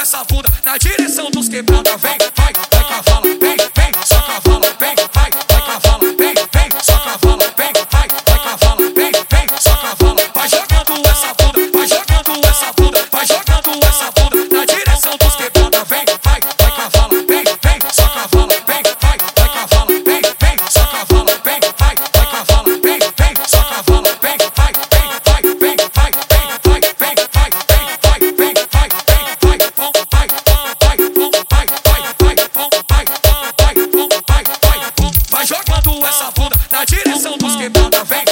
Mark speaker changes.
Speaker 1: essa bunda na direção dos quebrada, vem. direção dos quebrados. vem